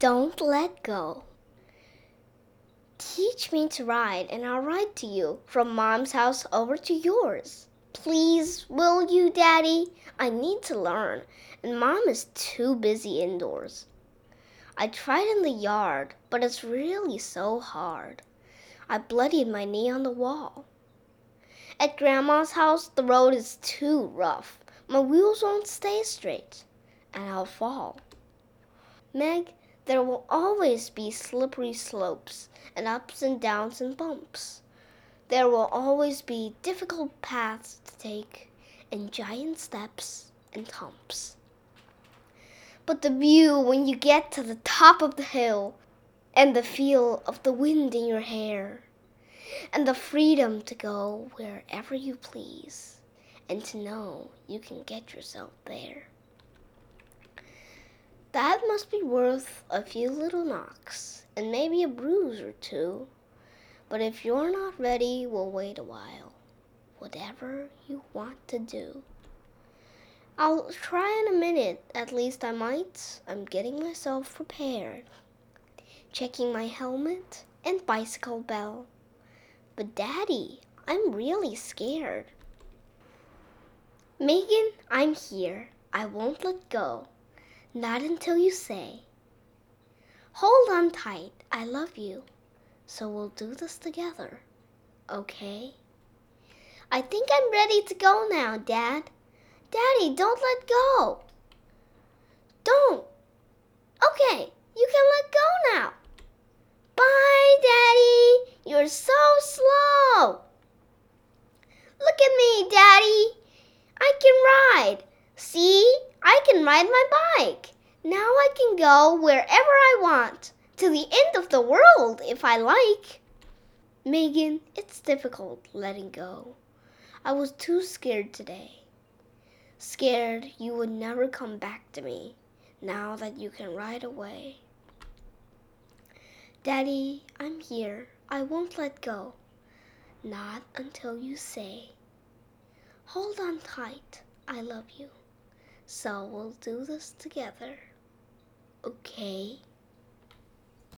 don't let go. Teach me to ride, and I'll ride to you from mom's house over to yours. Please, will you, Daddy? I need to learn, and mom is too busy indoors. I tried in the yard, but it's really so hard. I bloodied my knee on the wall. At Grandma's house, the road is too rough. My wheels won't stay straight, and I'll fall. Meg, there will always be slippery slopes and ups and downs and bumps. There will always be difficult paths to take and giant steps and humps. But the view when you get to the top of the hill and the feel of the wind in your hair and the freedom to go wherever you please and to know you can get yourself there. That must be worth a few little knocks and maybe a bruise or two. But if you're not ready, we'll wait a while. Whatever you want to do. I'll try in a minute, at least I might. I'm getting myself prepared. Checking my helmet and bicycle bell. But, Daddy, I'm really scared. Megan, I'm here. I won't let go. Not until you say, Hold on tight, I love you. So we'll do this together, okay? I think I'm ready to go now, Dad. Daddy, don't let go. Don't. Okay, you can let go now. Bye, Daddy. You're so slow. Look at me, Daddy. I can ride. See? I can ride my bike. Now I can go wherever I want, to the end of the world if I like. Megan, it's difficult letting go. I was too scared today. Scared you would never come back to me now that you can ride away. Daddy, I'm here. I won't let go. Not until you say, Hold on tight. I love you. So we'll do this together. Okay?